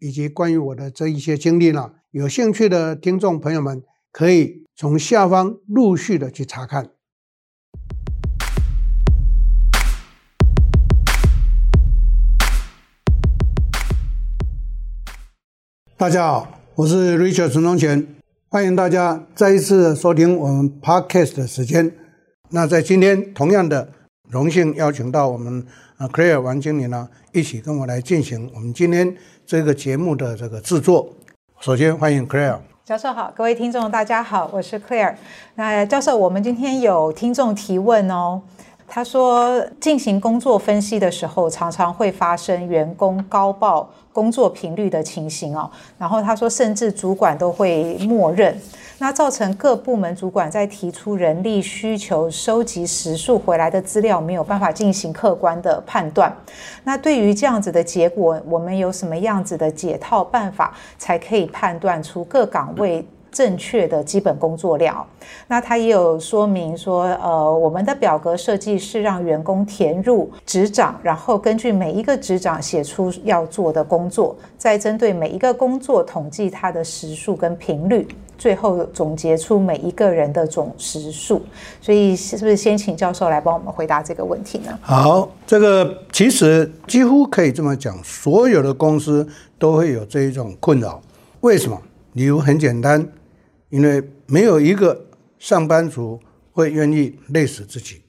以及关于我的这一些经历呢，有兴趣的听众朋友们可以从下方陆续的去查看。大家好，我是 Richard 陈宗全，欢迎大家再一次收听我们 Podcast 的时间。那在今天，同样的。荣幸邀请到我们啊，Clare 王经理呢，一起跟我来进行我们今天这个节目的这个制作。首先欢迎 Clare 教授好，各位听众大家好，我是 Clare。那教授，我们今天有听众提问哦。他说，进行工作分析的时候，常常会发生员工高报工作频率的情形哦。然后他说，甚至主管都会默认，那造成各部门主管在提出人力需求、收集时数回来的资料，没有办法进行客观的判断。那对于这样子的结果，我们有什么样子的解套办法，才可以判断出各岗位正确的基本工作量，那他也有说明说，呃，我们的表格设计是让员工填入职掌，然后根据每一个职掌写出要做的工作，再针对每一个工作统计它的时数跟频率，最后总结出每一个人的总时数。所以，是不是先请教授来帮我们回答这个问题呢？好，这个其实几乎可以这么讲，所有的公司都会有这一种困扰。为什么？理由很简单。因为没有一个上班族会愿意累死自己，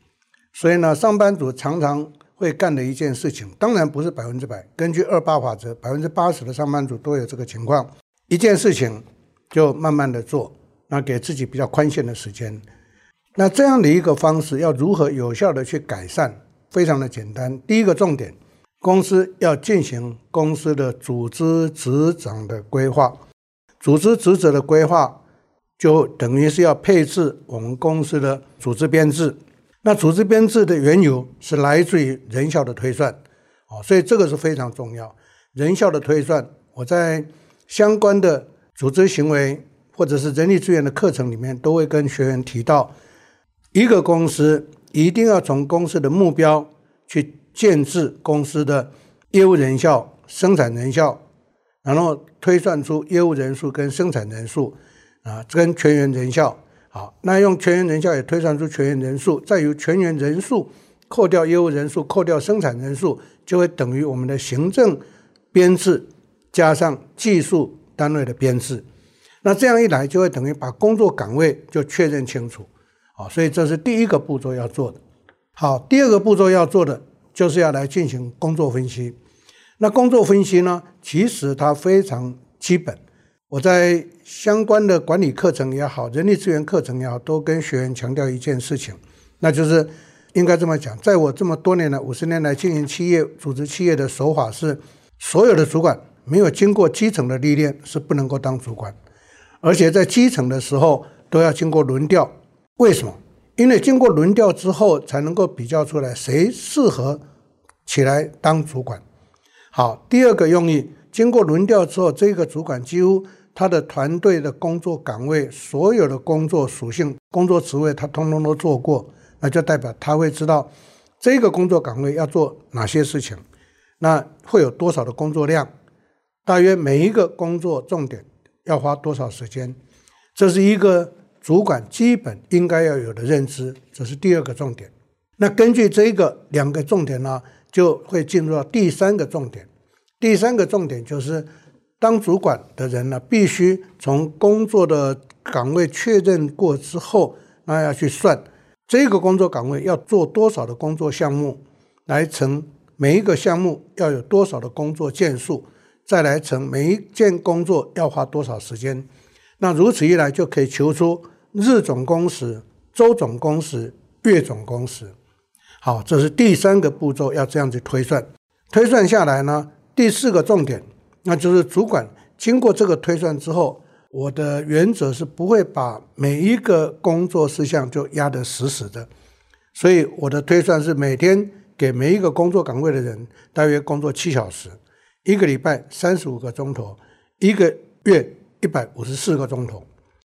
所以呢，上班族常常会干的一件事情，当然不是百分之百。根据二八法则，百分之八十的上班族都有这个情况。一件事情就慢慢的做，那给自己比较宽限的时间。那这样的一个方式要如何有效的去改善？非常的简单。第一个重点，公司要进行公司的组织职掌的规划，组织职责的规划。就等于是要配置我们公司的组织编制，那组织编制的缘由是来自于人效的推算，哦，所以这个是非常重要。人效的推算，我在相关的组织行为或者是人力资源的课程里面都会跟学员提到，一个公司一定要从公司的目标去建制公司的业务人效、生产人效，然后推算出业务人数跟生产人数。啊，跟全员人效好，那用全员人效也推算出全员人数，再由全员人数扣掉业务人数，扣掉生产人数，就会等于我们的行政编制加上技术单位的编制。那这样一来，就会等于把工作岗位就确认清楚。好，所以这是第一个步骤要做的。好，第二个步骤要做的就是要来进行工作分析。那工作分析呢，其实它非常基本。我在相关的管理课程也好，人力资源课程也好，都跟学员强调一件事情，那就是应该这么讲，在我这么多年来，五十年来经营企业、组织企业的手法是，所有的主管没有经过基层的历练是不能够当主管，而且在基层的时候都要经过轮调。为什么？因为经过轮调之后，才能够比较出来谁适合起来当主管。好，第二个用意，经过轮调之后，这个主管几乎。他的团队的工作岗位，所有的工作属性、工作职位，他通通都做过，那就代表他会知道这个工作岗位要做哪些事情，那会有多少的工作量，大约每一个工作重点要花多少时间，这是一个主管基本应该要有的认知，这是第二个重点。那根据这个两个重点呢，就会进入到第三个重点，第三个重点就是。当主管的人呢，必须从工作的岗位确认过之后，那要去算这个工作岗位要做多少的工作项目，来乘每一个项目要有多少的工作件数，再来乘每一件工作要花多少时间。那如此一来，就可以求出日总工时、周总工时、月总工时。好，这是第三个步骤，要这样子推算。推算下来呢，第四个重点。那就是主管经过这个推算之后，我的原则是不会把每一个工作事项就压得死死的，所以我的推算是每天给每一个工作岗位的人大约工作七小时，一个礼拜三十五个钟头，一个月一百五十四个钟头。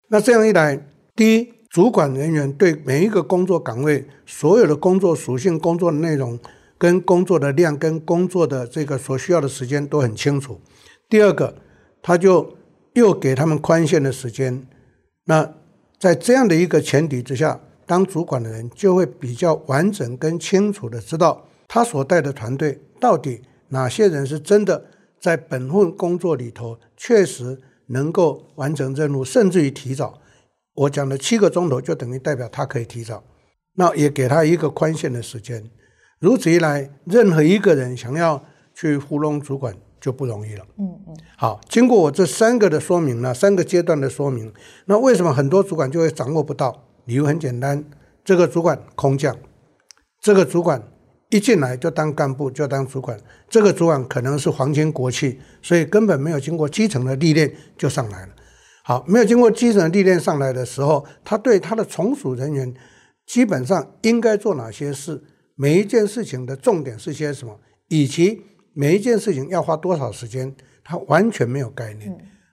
那这样一来，第一，主管人员对每一个工作岗位所有的工作属性、工作的内容。跟工作的量、跟工作的这个所需要的时间都很清楚。第二个，他就又给他们宽限的时间。那在这样的一个前提之下，当主管的人就会比较完整跟清楚的知道他所带的团队到底哪些人是真的在本份工作里头确实能够完成任务，甚至于提早。我讲的七个钟头就等于代表他可以提早，那也给他一个宽限的时间。如此一来，任何一个人想要去糊弄主管就不容易了。嗯嗯。好，经过我这三个的说明呢，三个阶段的说明，那为什么很多主管就会掌握不到？理由很简单，这个主管空降，这个主管一进来就当干部就当主管，这个主管可能是皇亲国戚，所以根本没有经过基层的历练就上来了。好，没有经过基层的历练上来的时候，他对他的从属人员基本上应该做哪些事？每一件事情的重点是些什么，以及每一件事情要花多少时间，他完全没有概念，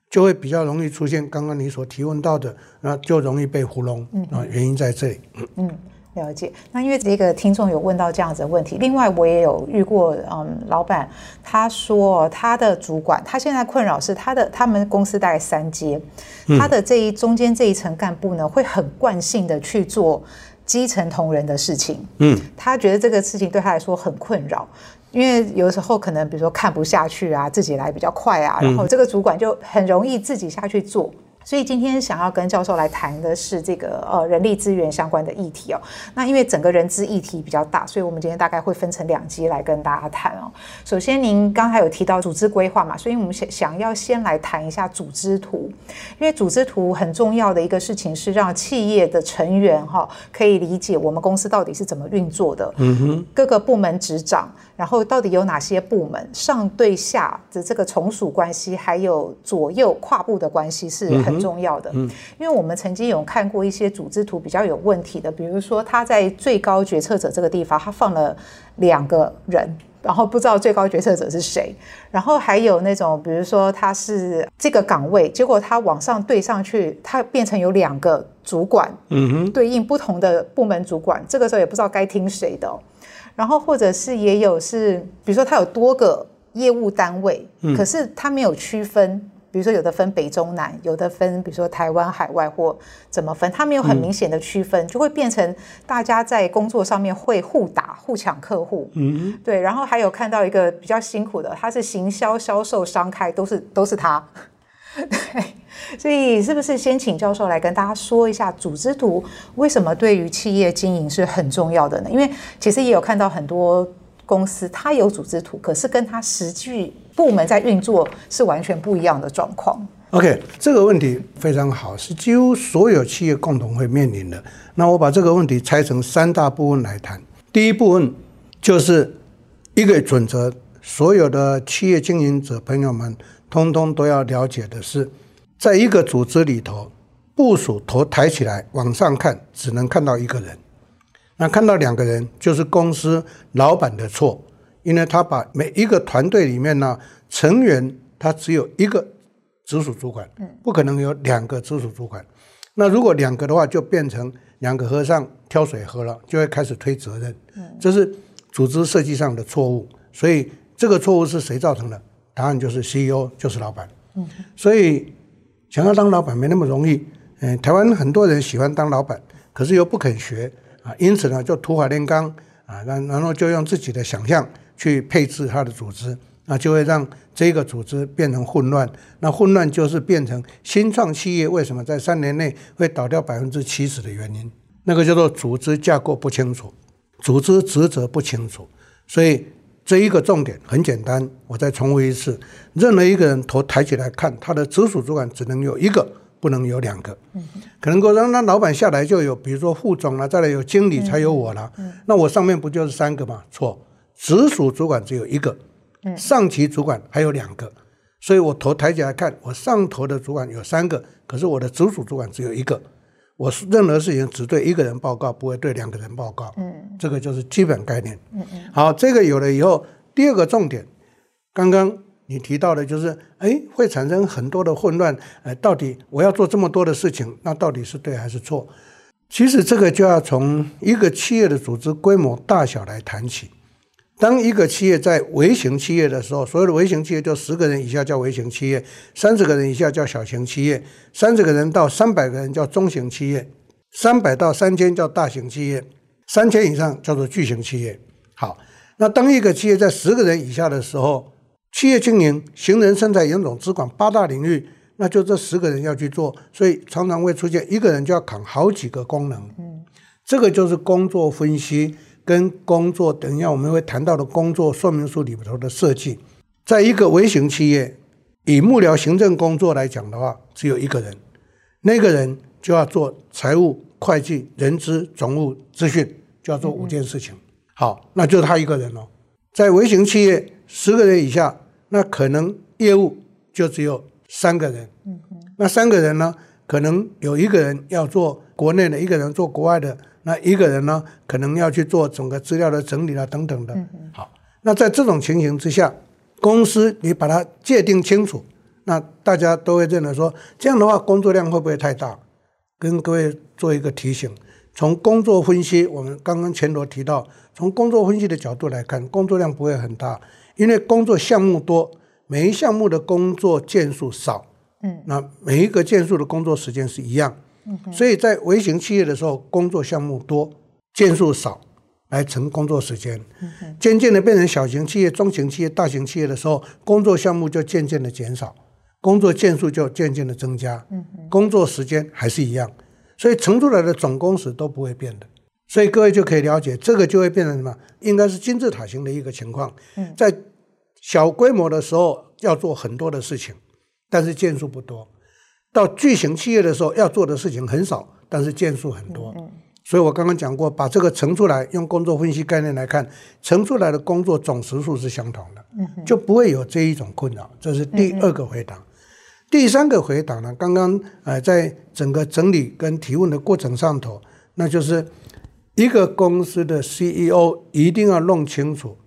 就会比较容易出现刚刚你所提问到的，那就容易被糊弄啊，原因在这里。嗯，了解。那因为这个听众有问到这样子的问题，另外我也有遇过，嗯，老板他说他的主管，他现在困扰是他的他们公司大概三阶，他的这一中间这一层干部呢，会很惯性的去做。基层同仁的事情，嗯，他觉得这个事情对他来说很困扰，因为有时候可能比如说看不下去啊，自己来比较快啊，然后这个主管就很容易自己下去做。所以今天想要跟教授来谈的是这个呃人力资源相关的议题哦。那因为整个人资议题比较大，所以我们今天大概会分成两集来跟大家谈哦。首先您刚才有提到组织规划嘛，所以我们想想要先来谈一下组织图，因为组织图很重要的一个事情是让企业的成员哈可以理解我们公司到底是怎么运作的，嗯哼，各个部门职掌。然后到底有哪些部门上对下的这个从属关系，还有左右跨部的关系是很重要的。嗯，因为我们曾经有看过一些组织图比较有问题的，比如说他在最高决策者这个地方，他放了两个人，然后不知道最高决策者是谁。然后还有那种，比如说他是这个岗位，结果他往上对上去，他变成有两个主管，嗯哼，对应不同的部门主管，这个时候也不知道该听谁的。然后或者是也有是，比如说他有多个业务单位，嗯，可是他没有区分，比如说有的分北中南，有的分比如说台湾海外或怎么分，他没有很明显的区分，嗯，就会变成大家在工作上面会互打、互抢客户。嗯，对。然后还有看到一个比较辛苦的，他是行销、销售、商开，都是都是他。对。所以，是不是先请教授来跟大家说一下组织图为什么对于企业经营是很重要的呢？因为其实也有看到很多公司，它有组织图，可是跟它实际部门在运作是完全不一样的状况。OK，这个问题非常好，是几乎所有企业共同会面临的。那我把这个问题拆成三大部分来谈。第一部分就是一个准则，所有的企业经营者朋友们通通都要了解的是。在一个组织里头，部署头抬起来往上看，只能看到一个人。那看到两个人，就是公司老板的错，因为他把每一个团队里面呢，成员他只有一个直属主管，不可能有两个直属主管。那如果两个的话，就变成两个和尚挑水喝了，就会开始推责任。这是组织设计上的错误。所以这个错误是谁造成的？答案就是 CEO，就是老板。所以。想要当老板没那么容易，嗯，台湾很多人喜欢当老板，可是又不肯学啊，因此呢就土法炼钢啊，然然后就用自己的想象去配置他的组织，那就会让这个组织变成混乱。那混乱就是变成新创企业为什么在三年内会倒掉百分之七十的原因，那个叫做组织架构不清楚，组织职责不清楚，所以。这一个重点很简单，我再重复一次：任何一个人头抬起来看，他的直属主管只能有一个，不能有两个。可能够让那老板下来就有，比如说副总了，再来有经理，才有我了。那我上面不就是三个吗？错，直属主管只有一个，上级主管还有两个，所以我头抬起来看，我上头的主管有三个，可是我的直属主管只有一个。我是任何事情只对一个人报告，不会对两个人报告。嗯，这个就是基本概念。嗯嗯。好，这个有了以后，第二个重点，刚刚你提到的就是，哎，会产生很多的混乱。哎，到底我要做这么多的事情，那到底是对还是错？其实这个就要从一个企业的组织规模大小来谈起。当一个企业在微型企业的时候，所有的微型企业就十个人以下叫微型企业，三十个人以下叫小型企业，三十个人到三百个人叫中型企业，三百到三千叫大型企业，三千以上叫做巨型企业。好，那当一个企业在十个人以下的时候，企业经营、行人、生产、研总、资管八大领域，那就这十个人要去做，所以常常会出现一个人就要扛好几个功能。嗯，这个就是工作分析。跟工作，等一下我们会谈到的工作说明书里头的设计，在一个微型企业，以幕僚行政工作来讲的话，只有一个人，那个人就要做财务、会计、人资、总务、资讯，就要做五件事情。好，那就是他一个人哦。在微型企业十个人以下，那可能业务就只有三个人。嗯那三个人呢，可能有一个人要做国内的，一个人做国外的。那一个人呢，可能要去做整个资料的整理啊，等等的。好，那在这种情形之下，公司你把它界定清楚，那大家都会认为说，这样的话工作量会不会太大？跟各位做一个提醒，从工作分析，我们刚刚前头提到，从工作分析的角度来看，工作量不会很大，因为工作项目多，每一项目的工作件数少，嗯，那每一个件数的工作时间是一样。所以在微型企业的时候，工作项目多，件数少，来乘工作时间。渐渐的变成小型企业、中型企业、大型企业的时候，工作项目就渐渐的减少，工作件数就渐渐的增加，工作时间还是一样，所以乘出来的总工时都不会变的。所以各位就可以了解，这个就会变成什么？应该是金字塔型的一个情况。在小规模的时候要做很多的事情，但是件数不多。到巨型企业的时候，要做的事情很少，但是件数很多。所以我刚刚讲过，把这个乘出来，用工作分析概念来看，乘出来的工作总时数是相同的，就不会有这一种困扰。这是第二个回答。第三个回答呢？刚刚呃，在整个整理跟提问的过程上头，那就是一个公司的 CEO 一定要弄清楚，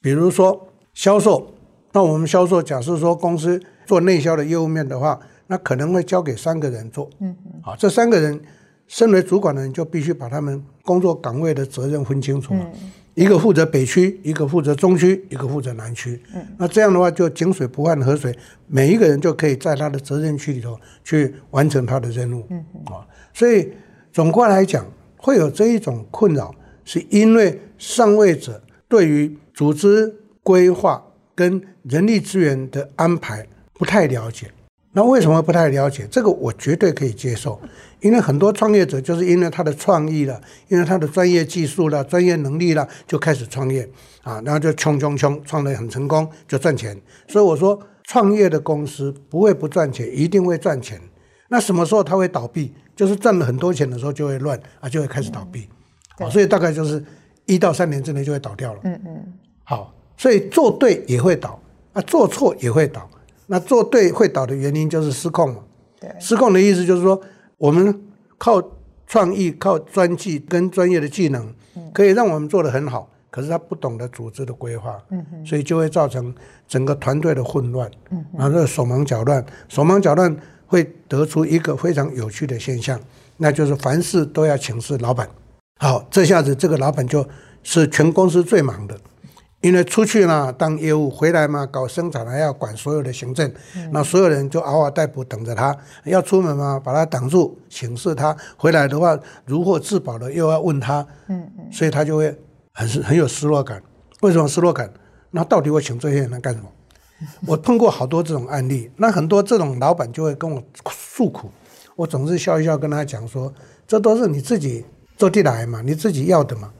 比如说销售，那我们销售假设说公司做内销的业务面的话。那可能会交给三个人做，嗯嗯，好，这三个人身为主管的人就必须把他们工作岗位的责任分清楚了，一个负责北区，一个负责中区，一个负责南区，嗯，那这样的话就井水不犯河水，每一个人就可以在他的责任区里头去完成他的任务，嗯嗯，啊，所以总括来讲，会有这一种困扰，是因为上位者对于组织规划跟人力资源的安排不太了解。那为什么不太了解？这个我绝对可以接受，因为很多创业者就是因为他的创意了，因为他的专业技术了、专业能力了，就开始创业啊，然后就冲冲冲，创得很成功，就赚钱。所以我说，创业的公司不会不赚钱，一定会赚钱。那什么时候他会倒闭？就是赚了很多钱的时候就会乱啊，就会开始倒闭。好，所以大概就是一到三年之内就会倒掉了。嗯嗯。好，所以做对也会倒啊，做错也会倒。那做对会倒的原因就是失控嘛？对，失控的意思就是说，我们靠创意、靠专技跟专业的技能，可以让我们做得很好。可是他不懂得组织的规划，嗯，所以就会造成整个团队的混乱，嗯，然后手忙脚乱，手忙脚乱会得出一个非常有趣的现象，那就是凡事都要请示老板。好，这下子这个老板就是全公司最忙的。因为出去呢当业务，回来嘛搞生产还要管所有的行政，嗯、那所有人就嗷嗷待哺等着他。要出门嘛，把他挡住，请示他。回来的话如获至宝的又要问他，嗯嗯，所以他就会很很有失落感。为什么失落感？那到底我请这些人来干什么？我碰过好多这种案例，那很多这种老板就会跟我诉苦，我总是笑一笑跟他讲说，这都是你自己做地来嘛，你自己要的嘛。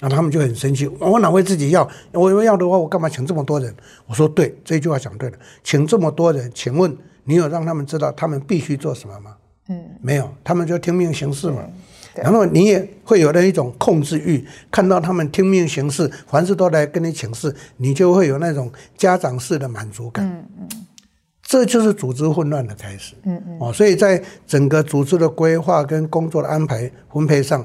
那他们就很生气，我哪会自己要？我要的话，我干嘛请这么多人？我说对，这句话讲对了，请这么多人，请问你有让他们知道他们必须做什么吗？嗯，没有，他们就听命行事嘛。然后你也会有那一种控制欲，看到他们听命行事，凡事都来跟你请示，你就会有那种家长式的满足感。嗯嗯。这就是组织混乱的开始。嗯嗯。哦，所以在整个组织的规划跟工作的安排分配上，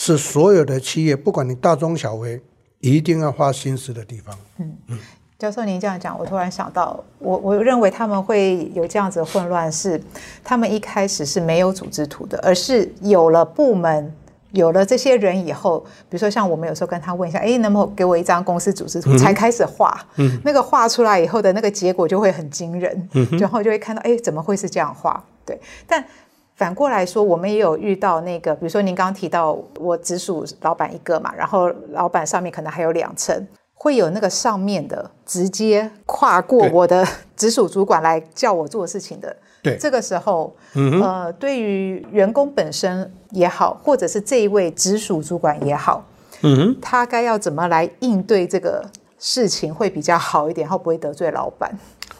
是所有的企业，不管你大中小微，一定要花心思的地方。嗯嗯。教授，您这样讲，我突然想到，我我认为他们会有这样子的混乱，是他们一开始是没有组织图的，而是有了部门。有了这些人以后，比如说像我们有时候跟他问一下，哎，能不能给我一张公司组织图？嗯、才开始画，嗯、那个画出来以后的那个结果就会很惊人，嗯、然后就会看到，哎，怎么会是这样画？对。但反过来说，我们也有遇到那个，比如说您刚刚提到，我直属老板一个嘛，然后老板上面可能还有两层，会有那个上面的直接跨过我的 直属主管来叫我做事情的。对，这个时候，嗯、呃，对于员工本身也好，或者是这一位直属主管也好，嗯哼，他该要怎么来应对这个事情会比较好一点，然后不会得罪老板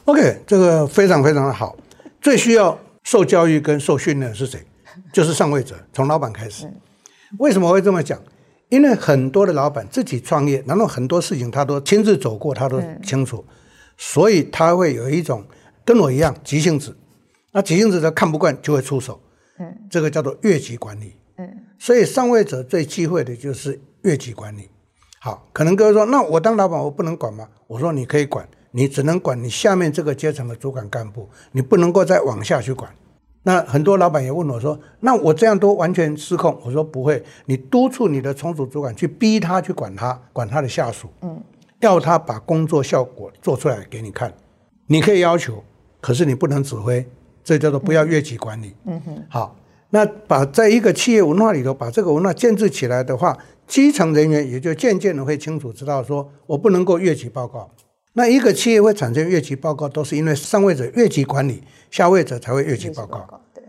？OK，这个非常非常的好。最需要受教育跟受训练的是谁？就是上位者，从老板开始。嗯、为什么会这么讲？因为很多的老板自己创业，然后很多事情他都亲自走过，他都清楚，嗯、所以他会有一种跟我一样急性子。那急性子他看不惯就会出手，嗯，这个叫做越级管理，嗯，所以上位者最忌讳的就是越级管理。好，可能各位说，那我当老板我不能管吗？我说你可以管，你只能管你下面这个阶层的主管干部，你不能够再往下去管。那很多老板也问我说，那我这样都完全失控？我说不会，你督促你的从属主管去逼他去管他，管他的下属，嗯，要他把工作效果做出来给你看。你可以要求，可是你不能指挥。这叫做不要越级管理。嗯哼，好，那把在一个企业文化里头把这个文化建制起来的话，基层人员也就渐渐的会清楚知道，说我不能够越级报告。那一个企业会产生越级报告，都是因为上位者越级管理，下位者才会越级报告。对，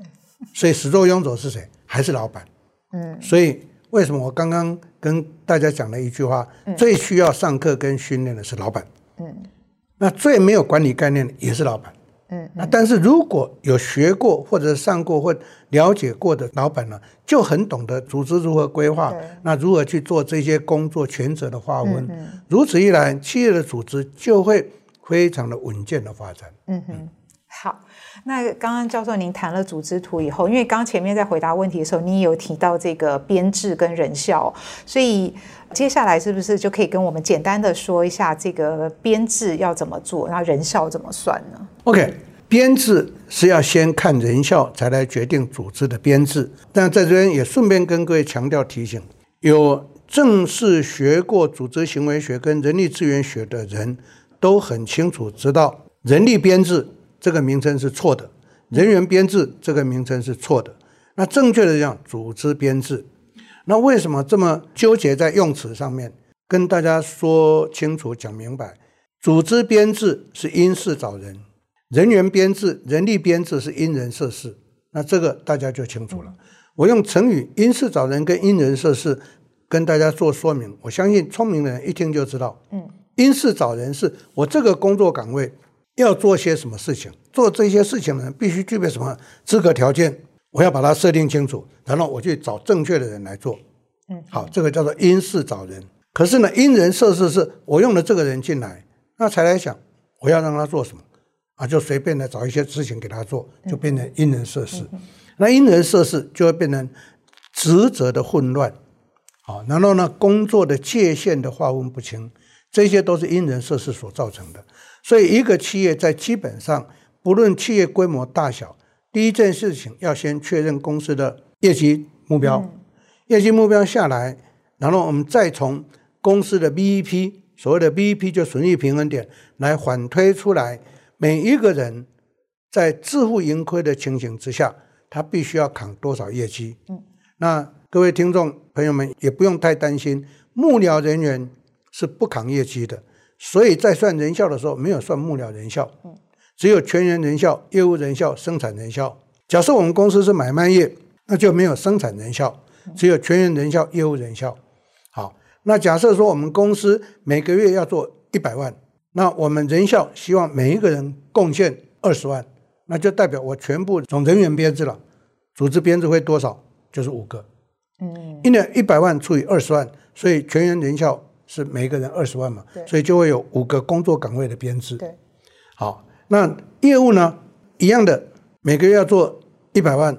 所以始作俑者是谁？还是老板。嗯，所以为什么我刚刚跟大家讲了一句话，最需要上课跟训练的是老板。嗯，那最没有管理概念的也是老板。嗯，那但是如果有学过或者上过或了解过的老板呢，就很懂得组织如何规划，那如何去做这些工作权责的划分，如此一来，企业的组织就会非常的稳健的发展。嗯哼，好，那刚刚教授您谈了组织图以后，因为刚前面在回答问题的时候，你有提到这个编制跟人效，所以接下来是不是就可以跟我们简单的说一下这个编制要怎么做，然后人效怎么算呢？OK，编制是要先看人效，才来决定组织的编制。但在这边也顺便跟各位强调提醒，有正式学过组织行为学跟人力资源学的人都很清楚知道，人力编制这个名称是错的，人员编制这个名称是错的。那正确的讲，组织编制。那为什么这么纠结在用词上面？跟大家说清楚、讲明白。组织编制是因事找人，人员编制、人力编制是因人设事。那这个大家就清楚了。我用成语“因事找人”跟“因人设事”跟大家做说明。我相信聪明的人一听就知道。嗯，因事找人是我这个工作岗位要做些什么事情，做这些事情的人必须具备什么资格条件，我要把它设定清楚，然后我去找正确的人来做。嗯，好，这个叫做因事找人。可是呢，因人设事是我用了这个人进来。那才来想，我要让他做什么啊？就随便的找一些事情给他做，就变成因人设事。那因人设事就会变成职责的混乱，好，然后呢，工作的界限的划分不清，这些都是因人设事所造成的。所以，一个企业在基本上，不论企业规模大小，第一件事情要先确认公司的业绩目标，业绩目标下来，然后我们再从公司的 BEP。所谓的 BEP 就损益平衡点，来反推出来，每一个人在自负盈亏的情形之下，他必须要扛多少业绩？嗯，那各位听众朋友们也不用太担心，幕僚人员是不扛业绩的，所以在算人效的时候没有算幕僚人效，嗯，只有全员人效、业务人效、生产人效。假设我们公司是买卖业，那就没有生产人效，只有全员人效、业务人效。好那假设说我们公司每个月要做一百万，那我们人效希望每一个人贡献二十万，那就代表我全部总人员编制了，组织编制会多少？就是五个。嗯，一年一百万除以二十万，所以全员人效是每一个人二十万嘛，所以就会有五个工作岗位的编制。对，好，那业务呢，一样的，每个月要做一百万，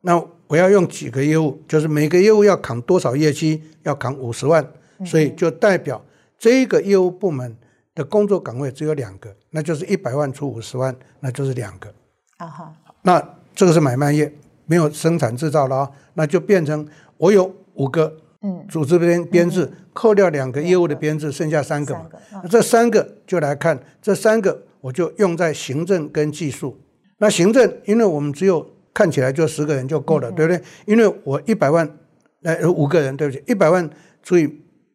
那我要用几个业务，就是每个业务要扛多少业绩，要扛五十万，所以就代表这个业务部门的工作岗位只有两个，那就是一百万除五十万，那就是两个。啊哈，那这个是买卖业，没有生产制造了啊，那就变成我有五个。嗯，组织编编制扣掉两个业务的编制，剩下三个嘛。那这三个就来看，这三个我就用在行政跟技术。那行政，因为我们只有看起来就十个人就够了，对不对？因为我一百万，呃，五个人，对不起，一百万除以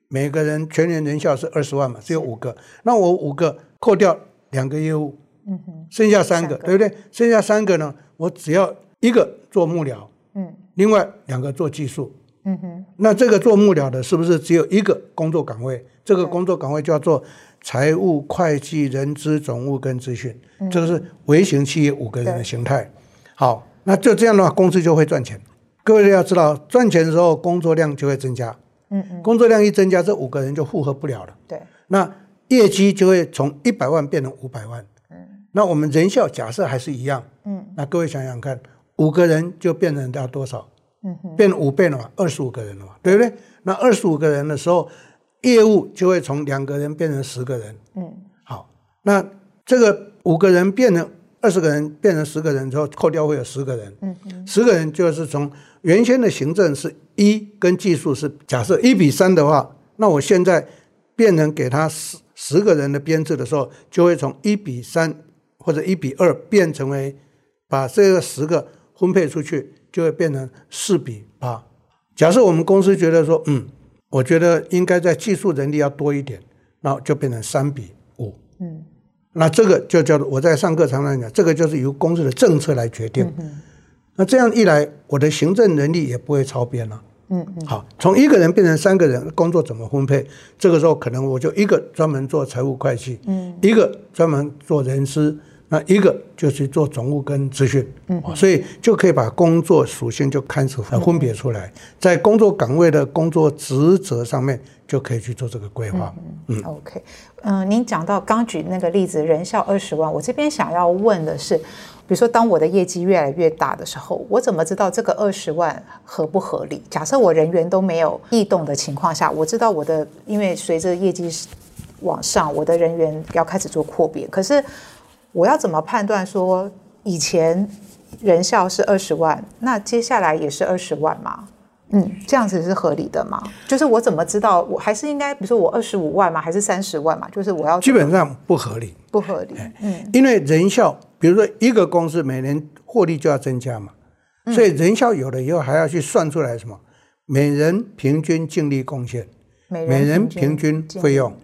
每个人全年人效是二十万嘛，只有五个。那我五个扣掉两个业务，嗯哼，剩下三个，对不对？剩下三个呢，我只要一个做幕僚，嗯，另外两个做技术。嗯哼，那这个做幕僚的，是不是只有一个工作岗位？这个工作岗位叫做财务、会计、人资、总务跟资讯，这个是微型企业五个人的形态。好，那就这样的话，公司就会赚钱。各位要知道，赚钱的时候工作量就会增加。嗯嗯，工作量一增加，这五个人就负荷不了了。对，那业绩就会从一百万变成五百万。嗯，那我们人效假设还是一样。嗯，那各位想想看，五个人就变成要多少？变五倍了嘛，二十五个人了嘛，对不对？那二十五个人的时候，业务就会从两个人变成十个人。嗯，好，那这个五个人变成二十个人，变成十个人之后，扣掉会有十个人。嗯嗯，十个人就是从原先的行政是一跟技术是假设一比三的话，那我现在变成给他十十个人的编制的时候，就会从一比三或者一比二变成为把这个十个分配出去。就会变成四比八。假设我们公司觉得说，嗯，我觉得应该在技术人力要多一点，那就变成三比五。嗯，那这个就叫做我在上课常常讲，这个就是由公司的政策来决定。嗯，那这样一来，我的行政能力也不会超编了。嗯嗯。好，从一个人变成三个人，工作怎么分配？这个时候可能我就一个专门做财务会计，嗯，一个专门做人事。那一个就是做总务跟资讯，嗯，所以就可以把工作属性就开始分别出来，在工作岗位的工作职责上面就可以去做这个规划。嗯，OK，嗯，您讲到刚举那个例子，人效二十万，我这边想要问的是，比如说当我的业绩越来越大的时候，我怎么知道这个二十万合不合理？假设我人员都没有异动的情况下，我知道我的，因为随着业绩往上，我的人员要开始做扩编，可是。我要怎么判断说以前人效是二十万，那接下来也是二十万吗？嗯，这样子是合理的吗？就是我怎么知道我还是应该，比如说我二十五万吗？还是三十万嘛？就是我要基本上不合理，不合理。嗯，因为人效，比如说一个公司每年获利就要增加嘛，所以人效有了以后还要去算出来什么？每人平均净利贡献，每人平均费用，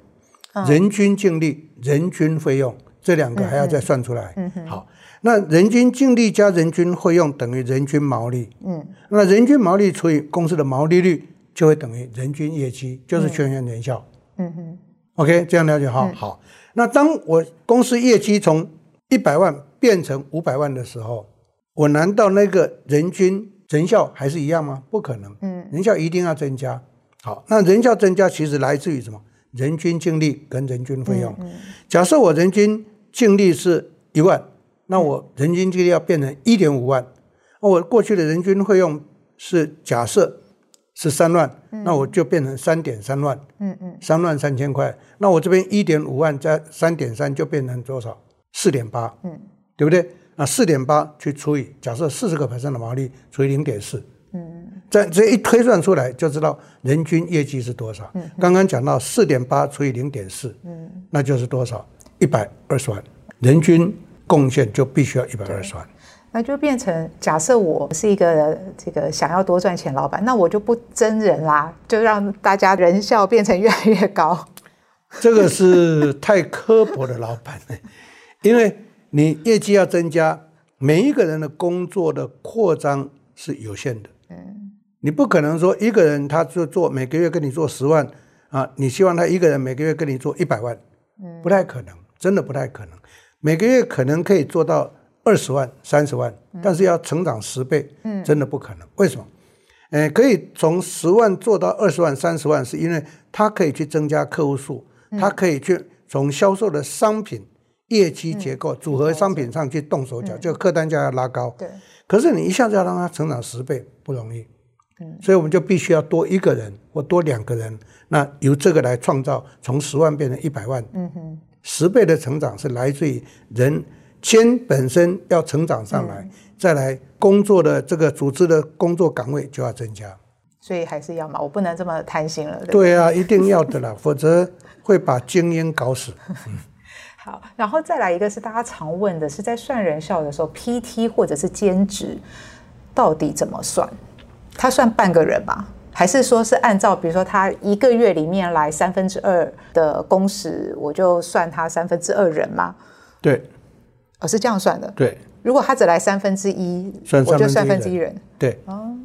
人均净利，人均费用。这两个还要再算出来。嗯，好，那人均净利加人均费用等于人均毛利。嗯，那人均毛利除以公司的毛利率，就会等于人均业绩，就是全员人效。嗯哼，OK，这样了解哈。嗯、好，那当我公司业绩从一百万变成五百万的时候，我难道那个人均人效还是一样吗？不可能。嗯，人效一定要增加。好，那人效增加其实来自于什么？人均净利跟人均费用。假设我人均净利是一万，那我人均净利要变成一点五万。我过去的人均费用是假设是三万，那我就变成三点三万。嗯嗯，三万三千块。那我这边一点五万加三点三就变成多少？四点八。嗯，对不对？那四点八去除以假设四十个百分的毛利除以零点四。嗯，这这一推算出来就知道人均业绩是多少。嗯，刚刚讲到四点八除以零点四，嗯，那就是多少？一百二十万，人均贡献就必须要一百二十万，那就变成假设我是一个这个想要多赚钱老板，那我就不真人啦，就让大家人效变成越来越高。这个是太刻薄的老板了，因为你业绩要增加，每一个人的工作的扩张是有限的。嗯，你不可能说一个人他就做每个月跟你做十万啊，你希望他一个人每个月跟你做一百万，不太可能。真的不太可能，每个月可能可以做到二十万、三十万，但是要成长十倍，嗯真的不可能。为什么？呃，可以从十万做到二十万、三十万，是因为它可以去增加客户数，它可以去从销售的商品业绩结构、嗯、组合商品上去动手脚，嗯、就客单价要拉高。对。可是你一下子要让它成长十倍不容易。嗯。所以我们就必须要多一个人或多两个人，那由这个来创造从十万变成一百万。嗯哼。十倍的成长是来自于人先本身要成长上来，嗯、再来工作的这个组织的工作岗位就要增加。所以还是要嘛，我不能这么贪心了。对，对啊，一定要的啦，否则会把精英搞死。嗯、好，然后再来一个是大家常问的是，在算人效的时候，PT 或者是兼职到底怎么算？他算半个人吗？还是说是按照比如说他一个月里面来三分之二的工时，我就算他三分之二人吗？对，我、哦、是这样算的。对，如果他只来三分之一，我就三分之一人。对，哦。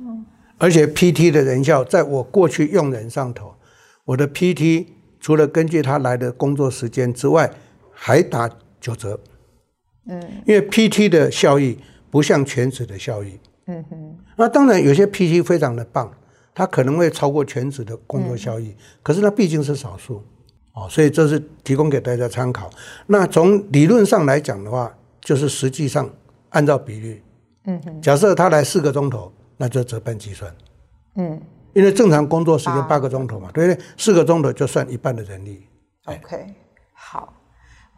而且 PT 的人效，在我过去用人上头，我的 PT 除了根据他来的工作时间之外，还打九折。嗯，因为 PT 的效益不像全职的效益。嗯哼。那当然有些 PT 非常的棒，他可能会超过全职的工作效益，嗯、可是那毕竟是少数。哦，所以这是提供给大家参考。那从理论上来讲的话，就是实际上按照比率。嗯哼。假设他来四个钟头。那就折半计算，嗯，因为正常工作时间八个钟头嘛，对不对？四个钟头就算一半的人力。OK，好。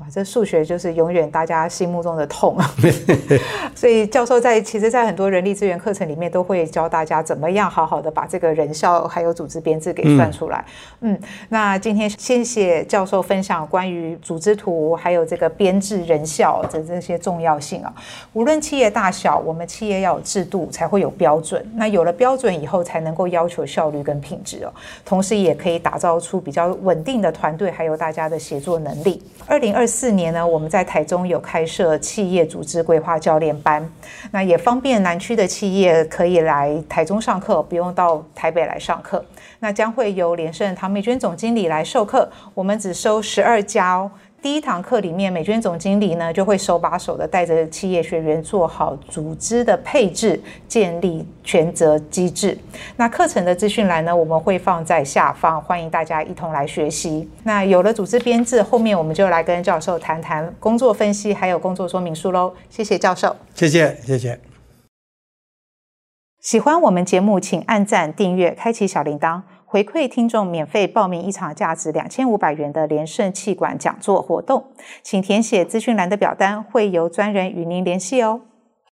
哇，这数学就是永远大家心目中的痛啊！所以教授在其实，在很多人力资源课程里面，都会教大家怎么样好好的把这个人效还有组织编制给算出来。嗯，嗯，那今天谢谢教授分享关于组织图还有这个编制人效的这些重要性啊。无论企业大小，我们企业要有制度才会有标准。那有了标准以后，才能够要求效率跟品质哦。同时，也可以打造出比较稳定的团队，还有大家的协作能力。二零二四年呢，我们在台中有开设企业组织规划教练班，那也方便南区的企业可以来台中上课，不用到台北来上课。那将会由连胜唐美娟总经理来授课，我们只收十二家哦。第一堂课里面，美娟总经理呢就会手把手的带着企业学员做好组织的配置，建立权责机制。那课程的资讯栏呢，我们会放在下方，欢迎大家一同来学习。那有了组织编制，后面我们就来跟教授谈谈工作分析，还有工作说明书喽。谢谢教授，谢谢谢谢。喜欢我们节目，请按赞、订阅、开启小铃铛。回馈听众免费报名一场价值两千五百元的连胜气管讲座活动，请填写资讯栏的表单，会由专人与您联系哦。